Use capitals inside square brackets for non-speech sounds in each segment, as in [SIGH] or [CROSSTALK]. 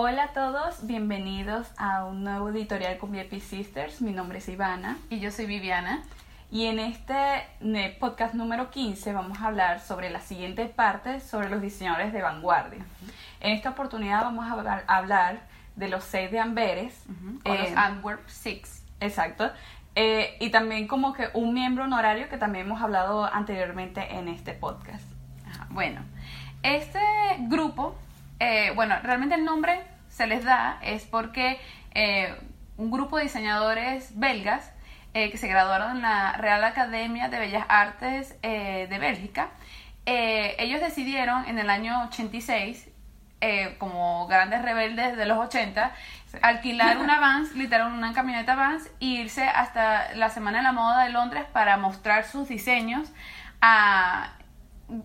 Hola a todos, bienvenidos a un nuevo editorial con VIP Sisters. Mi nombre es Ivana. Y yo soy Viviana. Y en este podcast número 15 vamos a hablar sobre la siguiente parte sobre los diseñadores de vanguardia. En esta oportunidad vamos a hablar de los seis de Amberes. o los eh, Antwerp Six. Exacto. Eh, y también como que un miembro honorario que también hemos hablado anteriormente en este podcast. Bueno, este grupo eh, bueno, realmente el nombre se les da es porque eh, un grupo de diseñadores belgas eh, que se graduaron en la Real Academia de Bellas Artes de Bélgica, ellos decidieron en el año 86 como grandes rebeldes de los 80, alquilar [LAUGHS] una Vans, literal una camioneta Vans, e irse hasta la Semana de la Moda de Londres para mostrar sus diseños a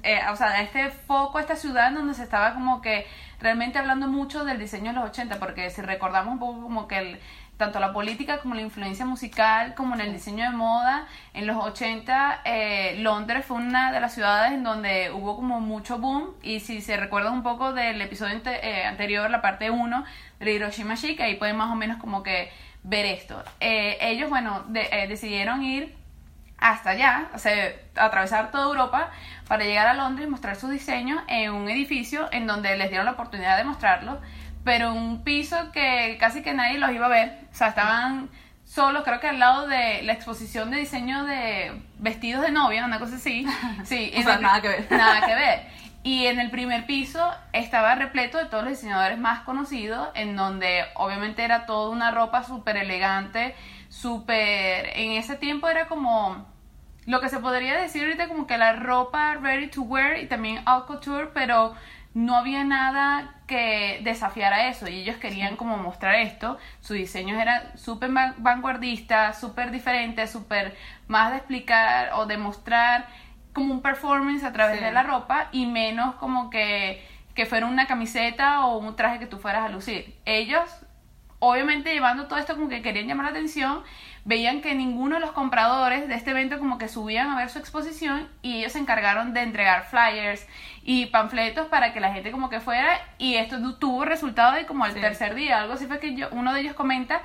eh, o sea, este foco, esta ciudad en donde se estaba como que realmente hablando mucho del diseño de los 80, porque si recordamos un poco como que el, tanto la política como la influencia musical, como en el diseño de moda, en los 80 eh, Londres fue una de las ciudades en donde hubo como mucho boom, y si se recuerda un poco del episodio eh, anterior, la parte 1 de Hiroshima Chic, ahí pueden más o menos como que ver esto. ellos, bueno, decidieron ir hasta allá, o sea, atravesar toda Europa para llegar a Londres y mostrar sus diseños en un edificio en donde les dieron la oportunidad de mostrarlo, pero un piso que casi que nadie los iba a ver, o sea, estaban solos, creo que al lado de la exposición de diseño de vestidos de novia, una cosa así. [LAUGHS] Sí, o sea, nada que ver. Nada que [LAUGHS] ver. Y en el primer piso estaba repleto de todos los diseñadores más conocidos, en donde obviamente era toda una ropa súper elegante, súper... En ese tiempo era como lo que se podría decir ahorita como que la ropa ready to wear y también haute couture, pero no había nada que desafiara eso y ellos querían como mostrar esto. Su diseño era súper vanguardista, súper diferente, súper más de explicar o de mostrar como un performance a través de la ropa y menos como que, que fuera una camiseta o un traje que tú fueras a lucir. Ellos, obviamente llevando todo esto como que querían llamar la atención veían que ninguno de los compradores de este evento como que subían a ver su exposición y ellos se encargaron de entregar flyers y panfletos para que la gente como que fuera y esto tuvo resultado de como al tercer día, algo así fue que yo, uno de ellos comenta,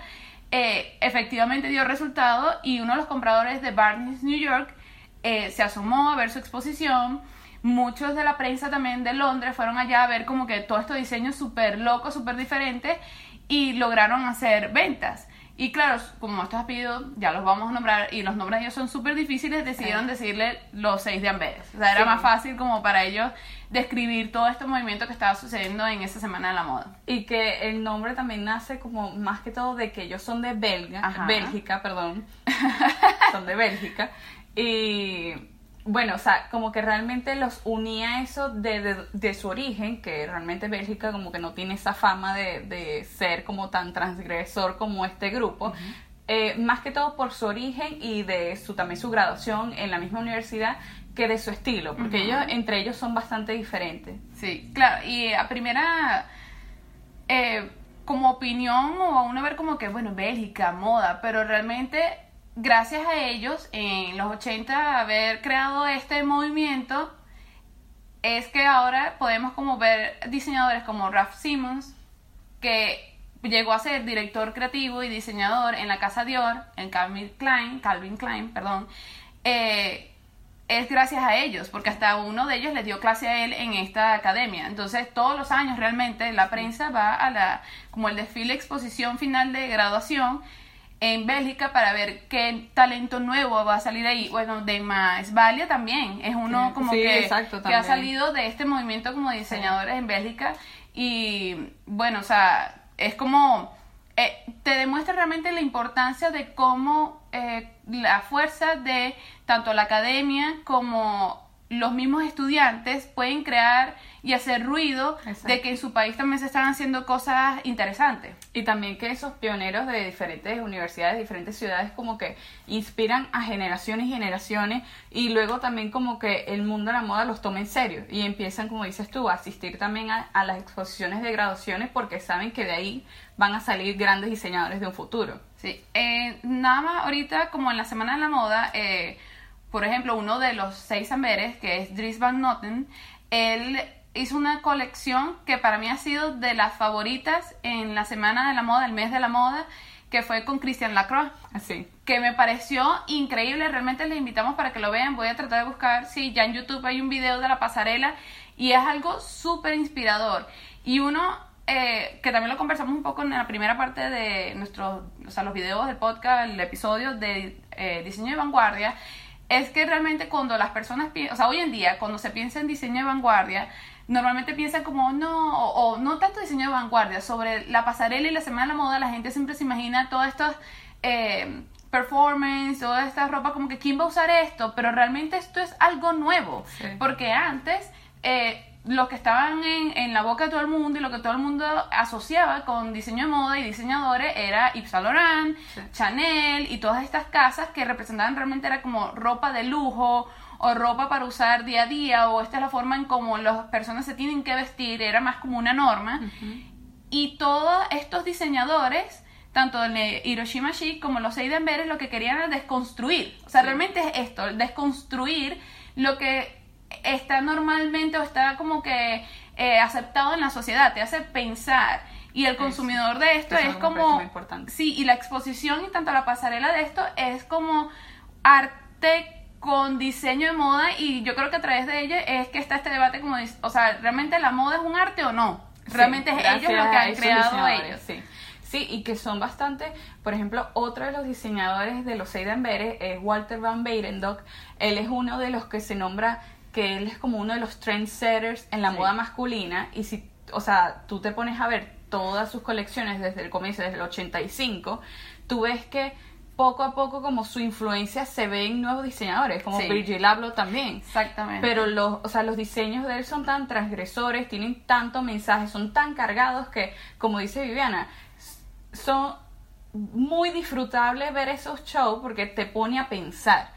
eh, efectivamente dio resultado y uno de los compradores de Barnes New York eh, se asomó a ver su exposición. Muchos de la prensa también de Londres fueron allá a ver como que todos estos diseños súper locos, súper diferentes y lograron hacer ventas. Y claro, como estos apellidos ya los vamos a nombrar y los nombres de ellos son súper difíciles, decidieron decirle los seis de Amberes. O sea, era más fácil como para ellos describir todo este movimiento que estaba sucediendo en esa semana de la moda. Y que el nombre también nace como más que todo de que ellos son de Belga, Bélgica, perdón. [LAUGHS] son de Bélgica. Y bueno, o sea, como que realmente los unía eso de, de, su origen, que realmente Bélgica como que no tiene esa fama de, de ser como tan transgresor como este grupo, eh, más que todo por su origen y de su también su graduación en la misma universidad que de su estilo, porque ellos entre ellos son bastante diferentes. Sí, claro, y a primera... Eh, como opinión o a uno ver como que, bueno, Bélgica, moda, pero realmente gracias a ellos, en los 80, haber creado este movimiento, es que ahora podemos como ver diseñadores como Ralph Simmons, que llegó a ser director creativo y diseñador en la casa Dior, en Calvin Klein, Calvin Klein, perdón, eh, es gracias a ellos, porque hasta uno de ellos le dio clase a él en esta academia. Entonces, todos los años realmente la prensa va a la, como el desfile exposición final de graduación, en Bélgica para ver qué talento nuevo va a salir ahí. Bueno, de Valia también. Es uno como que, que ha salido de este movimiento como diseñadores en Bélgica. Y bueno, o sea, es como eh, te demuestra realmente la importancia de cómo eh, la fuerza de tanto la academia como los mismos estudiantes pueden crear y hacer ruido de que en su país también se están haciendo cosas interesantes. Y también que esos pioneros de diferentes universidades, diferentes ciudades, como que inspiran a generaciones y generaciones y luego también como que el mundo de la moda los toma en serio y empiezan, como dices tú, a asistir también a, las exposiciones de graduaciones porque saben que de ahí van a salir grandes diseñadores de un futuro. Sí, eh, nada más ahorita como en la Semana de la Moda, eh, por ejemplo, uno de los seis amberes, que es Dries Van Noten, él hizo una colección que para mí ha sido de las favoritas en la semana de la moda, el mes de la moda, que fue con Christian Lacroix. Así. Que me pareció increíble, realmente les invitamos para que lo vean. Voy a tratar de buscar si ya en YouTube hay un video de la pasarela y es algo súper inspirador. Y uno eh, que también lo conversamos un poco en la primera parte de nuestros, o sea, los videos del podcast, el episodio de eh, diseño de vanguardia, es que realmente cuando las personas, o sea, hoy en día, cuando se piensa en diseño de vanguardia, normalmente piensan como, no, o, no tanto diseño de vanguardia, sobre la pasarela y la semana de la moda, la gente siempre se imagina todas estas eh, performance, toda esta ropa, como que quién va a usar esto, pero realmente esto es algo nuevo, porque antes... Eh, lo que estaban en, en, la boca de todo el mundo y lo que todo el mundo asociaba con diseño de moda y diseñadores era Yves Saint Laurent, Chanel y todas estas casas que representaban realmente era como ropa de lujo o ropa para usar día a día o esta es la forma en cómo las personas se tienen que vestir, era más como una norma. Y todos estos diseñadores, tanto el Hiroshima Chic como los Seiden Beres, lo que querían era desconstruir. O sea, realmente es esto, desconstruir lo que está normalmente o está como que eh, aceptado en la sociedad, te hace pensar. Y el consumidor de esto es como... Sí, y la exposición y tanto la pasarela de esto es como arte con diseño de moda y yo creo que a través de ella es que está este debate como, o sea, ¿realmente la moda es un arte o no? Realmente es ellos lo que han creado ellos. Sí. Sí, y que son bastante, por ejemplo, otro de los diseñadores de los Seiden es Walter Van Beirendorf. Él es uno de los que se nombra que él es como uno de los trendsetters en la moda masculina y si, o sea, tú te pones a ver todas sus colecciones desde el comienzo, desde el 85, tú ves que poco a poco como su influencia se ve en nuevos diseñadores, como Virgil Abloh también. Exactamente. Pero los, o sea, los diseños de él son tan transgresores, tienen tanto mensaje, son tan cargados que, como dice Viviana, son muy disfrutables ver esos shows porque te pone a pensar.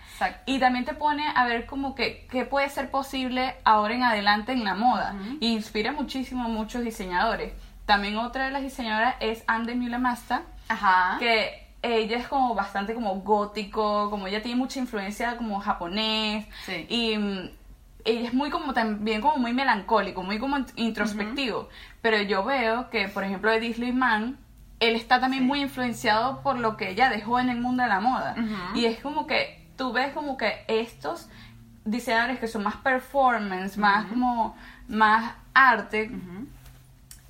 Y también te pone a ver como que qué puede ser posible ahora en adelante en la moda. Y inspira muchísimo a muchos diseñadores. También otra de las diseñadoras es Ande Masta Ajá. que ella es como bastante como gótico, como ella tiene mucha influencia como japonés. Y mm, ella es muy como también como muy melancólico, muy como introspectivo. Pero yo veo que, por ejemplo, Edith Mann él está también muy influenciado por lo que ella dejó en el mundo de la moda. Y es como que tú ves como que estos diseñadores que son más performance, más como más arte,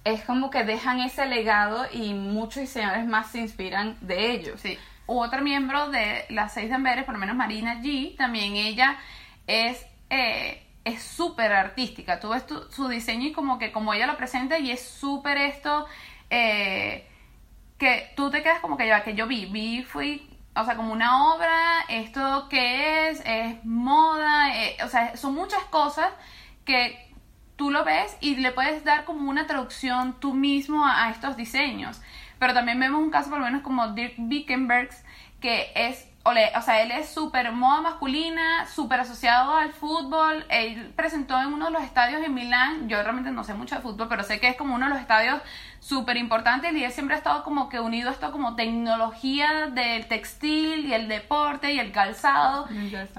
es como que dejan ese legado y muchos diseñadores más se inspiran de ellos. Sí. Otro miembro de las seis de Amberes, por lo menos Marina G, también ella es eh, es súper artística. Tú ves su diseño y como que como ella lo presenta y es súper esto eh, que tú te quedas como que que yo vi, vi fui o sea, como una obra, esto qué es, es moda, eh, o sea, son muchas cosas que tú lo ves y le puedes dar como una traducción tú mismo a, estos diseños. Pero también vemos un caso por lo menos como Dirk Wickenbergs, que es o sea, él es súper moda masculina, súper asociado al fútbol. Él presentó en uno de los estadios en Milán. Yo realmente no sé mucho de fútbol, pero sé que es como uno de los estadios súper importantes. Y él siempre ha estado como que unido a esto como tecnología del textil y el deporte y el calzado.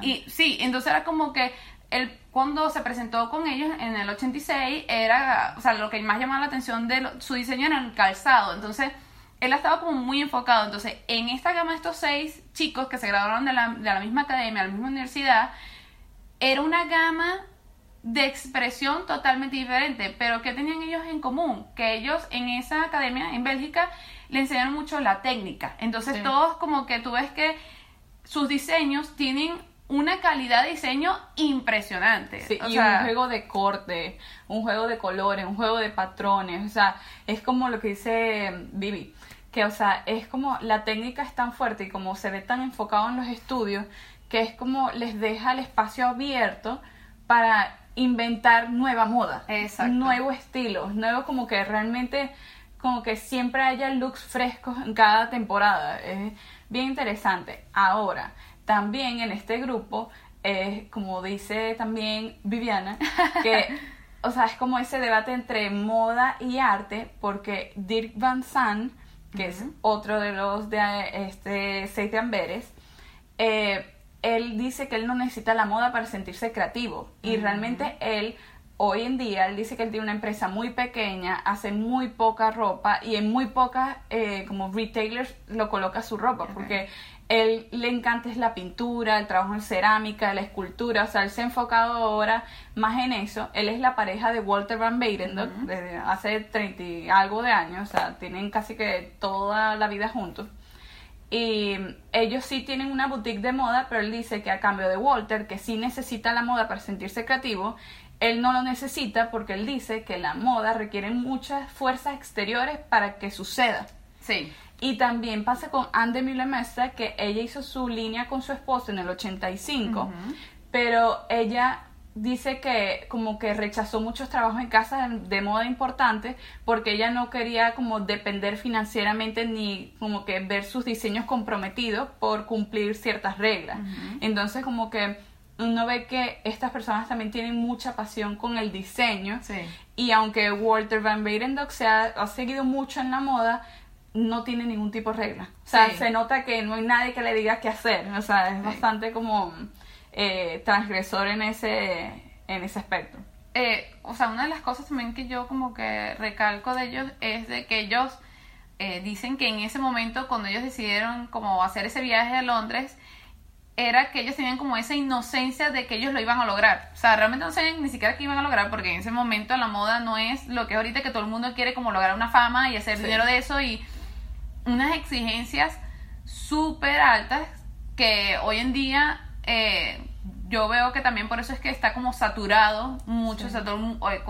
Y sí, entonces era como que él cuando se presentó con ellos en el 86 era, o sea, lo que más llamaba la atención de su diseño era el calzado. Entonces él ha estado como muy enfocado. Entonces, en esta gama de estos seis chicos que se graduaron de la, de la misma academia, de la misma universidad, era una gama de expresión totalmente diferente. Pero ¿qué tenían ellos en común? Que ellos en esa academia en Bélgica le enseñaron mucho la técnica. Entonces, todos como que tú ves que sus diseños tienen una calidad de diseño impresionante. Sí, y un juego de corte, un juego de colores, un juego de patrones. O sea, es como lo que dice Vivi que, o sea, es como la técnica es tan fuerte y como se ve tan enfocado en los estudios, que es como les deja el espacio abierto para inventar nueva moda, Exacto. nuevos estilos, nuevos como que realmente como que siempre haya looks frescos en cada temporada. Es bien interesante. Ahora, también en este grupo, es como dice también Viviana, [LAUGHS] que o sea, es como ese debate entre moda y arte, porque Dirk Van Zandt que es otro de los de este Seis Amberes, eh, él dice que él no necesita la moda para sentirse creativo. Y realmente él hoy en día él dice que él tiene una empresa muy pequeña, hace muy poca ropa y en muy pocas eh, como retailers lo coloca su ropa porque él le encanta es la pintura, el trabajo en cerámica, la escultura, o sea, él se ha enfocado ahora más en eso. Él es la pareja de Walter Van Beirendorf desde hace 30 y algo de años, o sea, tienen casi que toda la vida juntos. Y ellos sí tienen una boutique de moda, pero él dice que a cambio de Walter, que sí necesita la moda para sentirse creativo, él no lo necesita porque él dice que la moda requiere muchas fuerzas exteriores para que suceda. Sí. Y también pasa con Anne de que ella hizo su línea con su esposo en el 85, pero ella dice que como que rechazó muchos trabajos en casa de moda importantes porque ella no quería como depender financieramente ni como que ver sus diseños comprometidos por cumplir ciertas reglas. Entonces como que uno ve que estas personas también tienen mucha pasión con el diseño y aunque Walter Van Beirendorf se ha, ha, seguido mucho en la moda, no tiene ningún tipo de regla. O sea, se nota que no hay nadie que le diga qué hacer. O sea, es bastante como eh, transgresor en ese, en ese aspecto. Eh, o sea, una de las cosas también que yo como que recalco de ellos es de que ellos eh, dicen que en ese momento cuando ellos decidieron como hacer ese viaje a Londres era que ellos tenían como esa inocencia de que ellos lo iban a lograr. O sea, realmente no sabían ni siquiera que iban a lograr porque en ese momento la moda no es lo que es ahorita que todo el mundo quiere como lograr una fama y hacer dinero de eso y unas exigencias súper altas que hoy en día eh, yo veo que también por eso es que está como saturado mucho,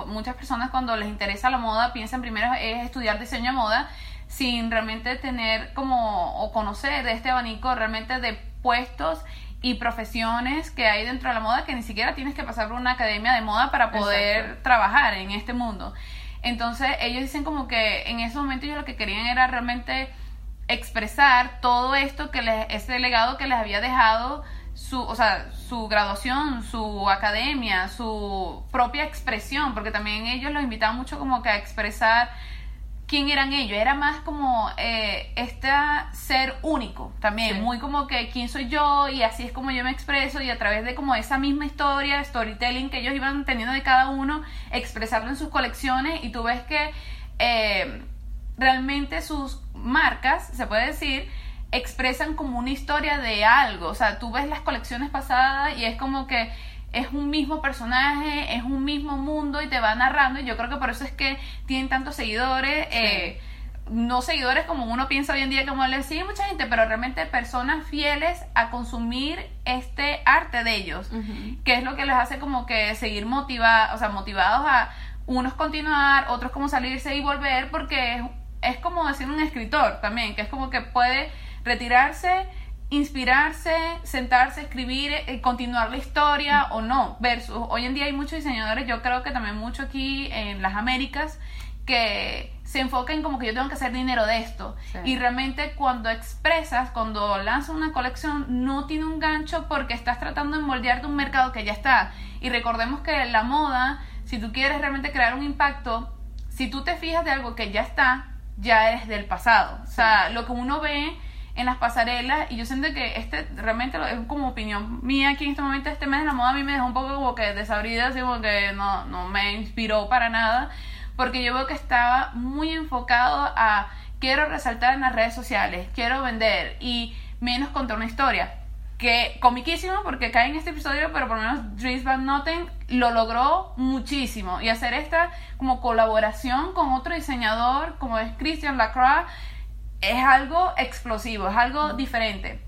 muchas personas cuando les interesa la moda piensan primero es estudiar diseño de moda sin realmente tener como o conocer este abanico realmente de puestos y profesiones que hay dentro de la moda que ni siquiera tienes que pasar por una academia de moda para poder trabajar en este mundo. Entonces ellos dicen como que en ese momento ellos lo que querían era realmente expresar todo esto que les, ese legado que les había dejado su, o sea, su graduación, su academia, su propia expresión, porque también ellos los invitaban mucho como que a expresar quién eran ellos, era más como eh, este ser único también, muy como que quién soy yo y así es como yo me expreso y a través de como esa misma historia, storytelling que ellos iban teniendo de cada uno, expresarlo en sus colecciones. Y tú ves que eh, realmente sus marcas, se puede decir, expresan como una historia de algo. O sea, tú ves las colecciones pasadas y es como que es un mismo personaje, es un mismo mundo y te va narrando. Y yo creo que por eso es que tienen tantos seguidores. Eh, no seguidores como uno piensa hoy en día, como les sigue mucha gente, pero realmente personas fieles a consumir este arte de ellos, que es lo que les hace como que seguir motivados, o sea, motivados a unos continuar, otros como salirse y volver, porque es, es como decir un escritor también, que es como que puede retirarse, inspirarse, sentarse, escribir, eh, continuar la historia o no. Versus, hoy en día hay muchos diseñadores, yo creo que también mucho aquí en las Américas, que se enfocan como que yo tengo que hacer dinero de esto. Y realmente cuando expresas, cuando lanzas una colección, no tiene un gancho porque estás tratando de moldearte un mercado que ya está. Y recordemos que la moda, si tú quieres realmente crear un impacto, si tú te fijas de algo que ya está, ya eres del pasado. O sea, lo que uno ve en las pasarelas y yo siento que este realmente es como opinión mía aquí en este momento este mes de la moda a mí me dejó un poco como que desabrida así como que no, no me inspiró para nada porque yo veo que estaba muy enfocado a quiero resaltar en las redes sociales quiero vender y menos contar una historia que comiquísimo porque cae en este episodio pero por lo menos Dries Van Noten lo logró muchísimo y hacer esta como colaboración con otro diseñador como es Christian Lacroix es algo explosivo, es algo diferente.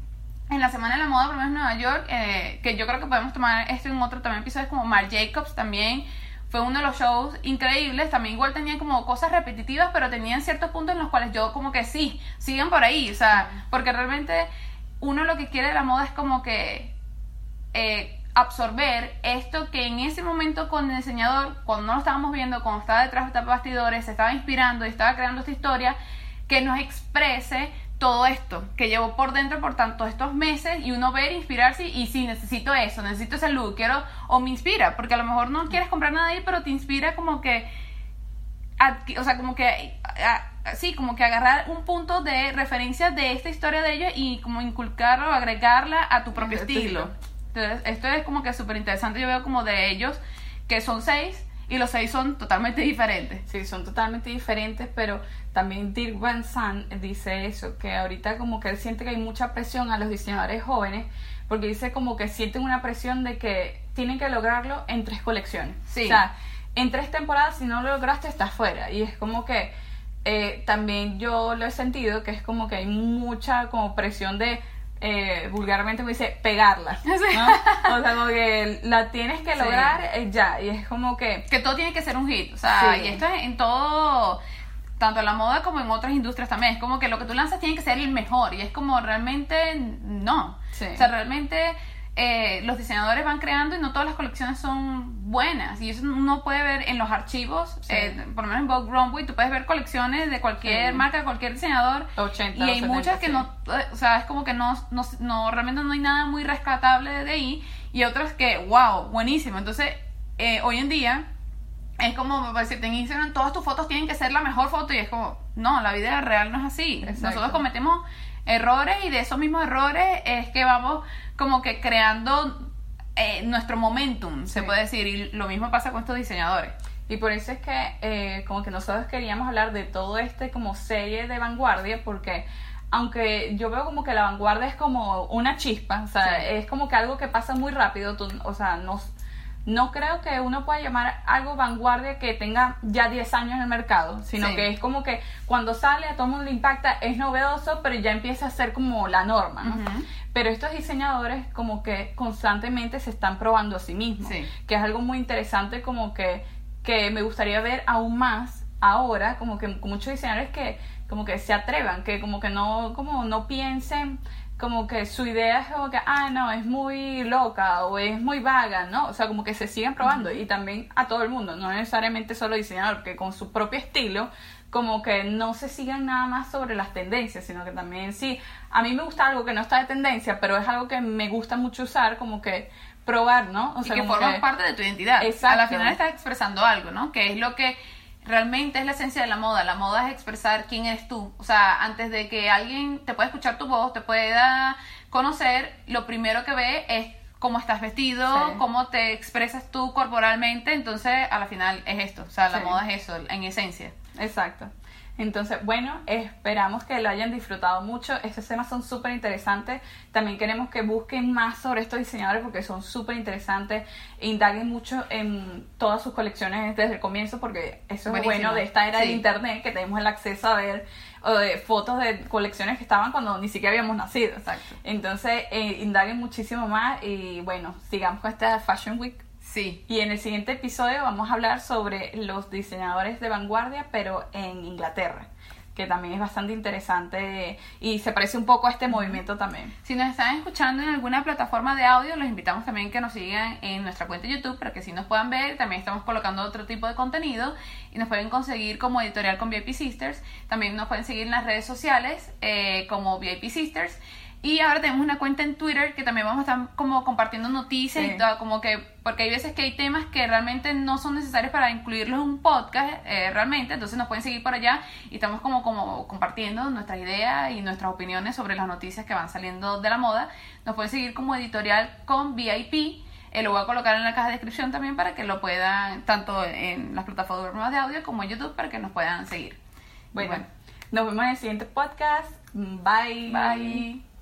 En la Semana de la Moda, por lo menos en Nueva York, eh, que yo creo que podemos tomar esto en otro también episodio, como Marc Jacobs también fue uno de los shows increíbles. También igual tenían como cosas repetitivas, pero tenían ciertos puntos en los cuales yo como que sí, siguen por ahí. O sea, porque realmente uno lo que quiere de la moda es como que eh, absorber esto que en ese momento con el diseñador, cuando no lo estábamos viendo, cuando estaba detrás de bastidores, se estaba inspirando y estaba creando esta historia, que nos exprese todo esto que llevo por dentro por tantos estos meses y uno ver, inspirarse y si necesito eso, necesito esa luz, quiero o me inspira, porque a lo mejor no quieres comprar nada ahí, pero te inspira como que, o sea, como que, sí, como que agarrar un punto de referencia de esta historia de ellos y como inculcarlo, agregarla a tu propio estilo. Entonces, esto es como que súper interesante, yo veo como de ellos, que son seis, y los seis son totalmente diferentes. Sí, son totalmente diferentes, pero también Dirk Van Sant dice eso, que ahorita como que él siente que hay mucha presión a los diseñadores jóvenes, porque dice como que sienten una presión de que tienen que lograrlo en tres colecciones. Sí. O sea, en tres temporadas, si no lo lograste, estás fuera. Y es como que eh, también yo lo he sentido, que es como que hay mucha como presión de eh, vulgarmente me dice pegarla. [LAUGHS] ¿no? O sea, como que la tienes que lograr eh, ya. Y es como que. Que todo tiene que ser un hit. O sea, y esto es en todo. Tanto en la moda como en otras industrias también. Es como que lo que tú lanzas tiene que ser el mejor. Y es como realmente no. O sea, realmente eh, los diseñadores van creando y no todas las colecciones son buenas. Y eso uno puede ver en los archivos, eh, por lo menos en Vogue Runway, tú puedes ver colecciones de cualquier marca, cualquier diseñador. 80, y hay muchas que no, o sea, es como que no, no, realmente no hay nada muy rescatable de ahí. Y otras que, wow, buenísimo. Entonces, eh, hoy en día, es como decirte en Instagram, todas tus fotos tienen que ser la mejor foto. Y es como, no, la vida real no es así. Nosotros cometemos errores y de esos mismos errores es que vamos como que creando eh, nuestro momentum, se puede decir, y lo mismo pasa con estos diseñadores. Y por eso es que eh, como que nosotros queríamos hablar de todo este como serie de vanguardia, porque aunque yo veo como que la vanguardia es como una chispa, o sea, es como que algo que pasa muy rápido, o sea, nos no creo que uno pueda llamar algo vanguardia que tenga ya 10 años en el mercado, sino que es como que cuando sale a todo el mundo le impacta, es novedoso, pero ya empieza a ser como la norma, ¿no? Pero estos diseñadores como que constantemente se están probando a sí mismos, que es algo muy interesante como que, que me gustaría ver aún más ahora, como que muchos diseñadores que como que se atrevan, que como que no, como no piensen como que su idea es como que, ah, no, es muy loca o es muy vaga, ¿no? O sea, como que se siguen probando y también a todo el mundo, no necesariamente solo diseñador, que con su propio estilo, como que no se sigan nada más sobre las tendencias, sino que también sí, a mí me gusta algo que no está de tendencia, pero es algo que me gusta mucho usar, como que probar, ¿no? O sea, y que forma parte de tu identidad. Exacto. A la final estás expresando algo, ¿no? Que es lo que realmente es la esencia de la moda. La moda es expresar quién eres tú. O sea, antes de que alguien te pueda escuchar tu voz, te pueda conocer, lo primero que ve es cómo estás vestido, cómo te expresas tú corporalmente. Entonces, a la final es esto. O sea, la moda es eso, en esencia. Exacto. Entonces, bueno, esperamos que lo hayan disfrutado mucho. Estos temas son súper interesantes. También queremos que busquen más sobre estos diseñadores porque son súper interesantes. Indaguen mucho en todas sus colecciones desde el comienzo porque eso es bueno de esta era de internet que tenemos el acceso a ver fotos de colecciones que estaban cuando ni siquiera habíamos nacido. Exacto. Entonces, eh, indaguen muchísimo más y bueno, sigamos con esta Fashion Week Sí. Y en el siguiente episodio vamos a hablar sobre los diseñadores de vanguardia, pero en Inglaterra que también es bastante interesante y se parece un poco a este movimiento también. Si nos están escuchando en alguna plataforma de audio, los invitamos también que nos sigan en nuestra cuenta de YouTube para que si nos puedan ver. También estamos colocando otro tipo de contenido y nos pueden conseguir como editorial con VIP Sisters. También nos pueden seguir en las redes sociales eh, como VIP Sisters. Y ahora tenemos una cuenta en Twitter que también vamos a estar como compartiendo noticias y todo, como que, porque hay veces que hay temas que realmente no son necesarios para incluirlos en un podcast, eh, realmente, entonces nos pueden seguir por allá y estamos como, como compartiendo nuestras ideas y nuestras opiniones sobre las noticias que van saliendo de la moda. Nos pueden seguir como editorial con VIP. Eh, lo voy a colocar en la caja de descripción también para que lo puedan, tanto en las plataformas de audio como en YouTube, para que nos puedan seguir. bueno. nos vemos en el siguiente podcast. Bye. Bye.